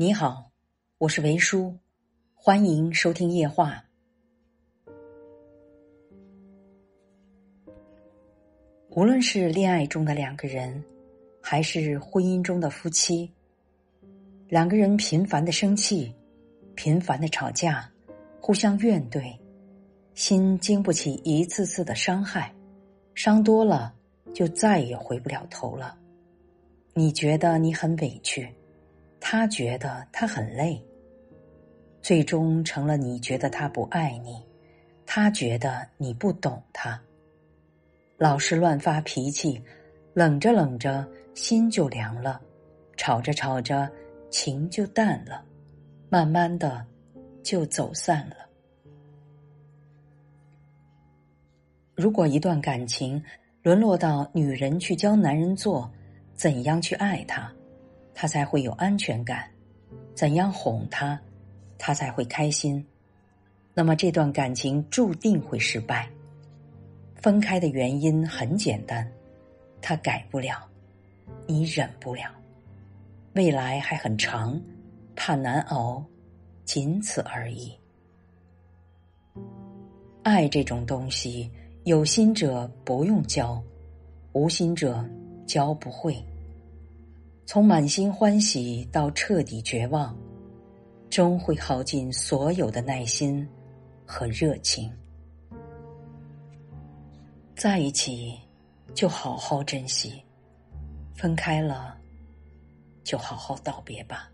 你好，我是维叔，欢迎收听夜话。无论是恋爱中的两个人，还是婚姻中的夫妻，两个人频繁的生气，频繁的吵架，互相怨怼，心经不起一次次的伤害，伤多了就再也回不了头了。你觉得你很委屈，他觉得他很累，最终成了你觉得他不爱你，他觉得你不懂他。老是乱发脾气，冷着冷着心就凉了，吵着吵着情就淡了，慢慢的就走散了。如果一段感情沦落到女人去教男人做怎样去爱他，他才会有安全感；怎样哄他，他才会开心，那么这段感情注定会失败。分开的原因很简单，他改不了，你忍不了，未来还很长，怕难熬，仅此而已。爱这种东西，有心者不用教，无心者教不会。从满心欢喜到彻底绝望，终会耗尽所有的耐心和热情。在一起，就好好珍惜；分开了，就好好道别吧。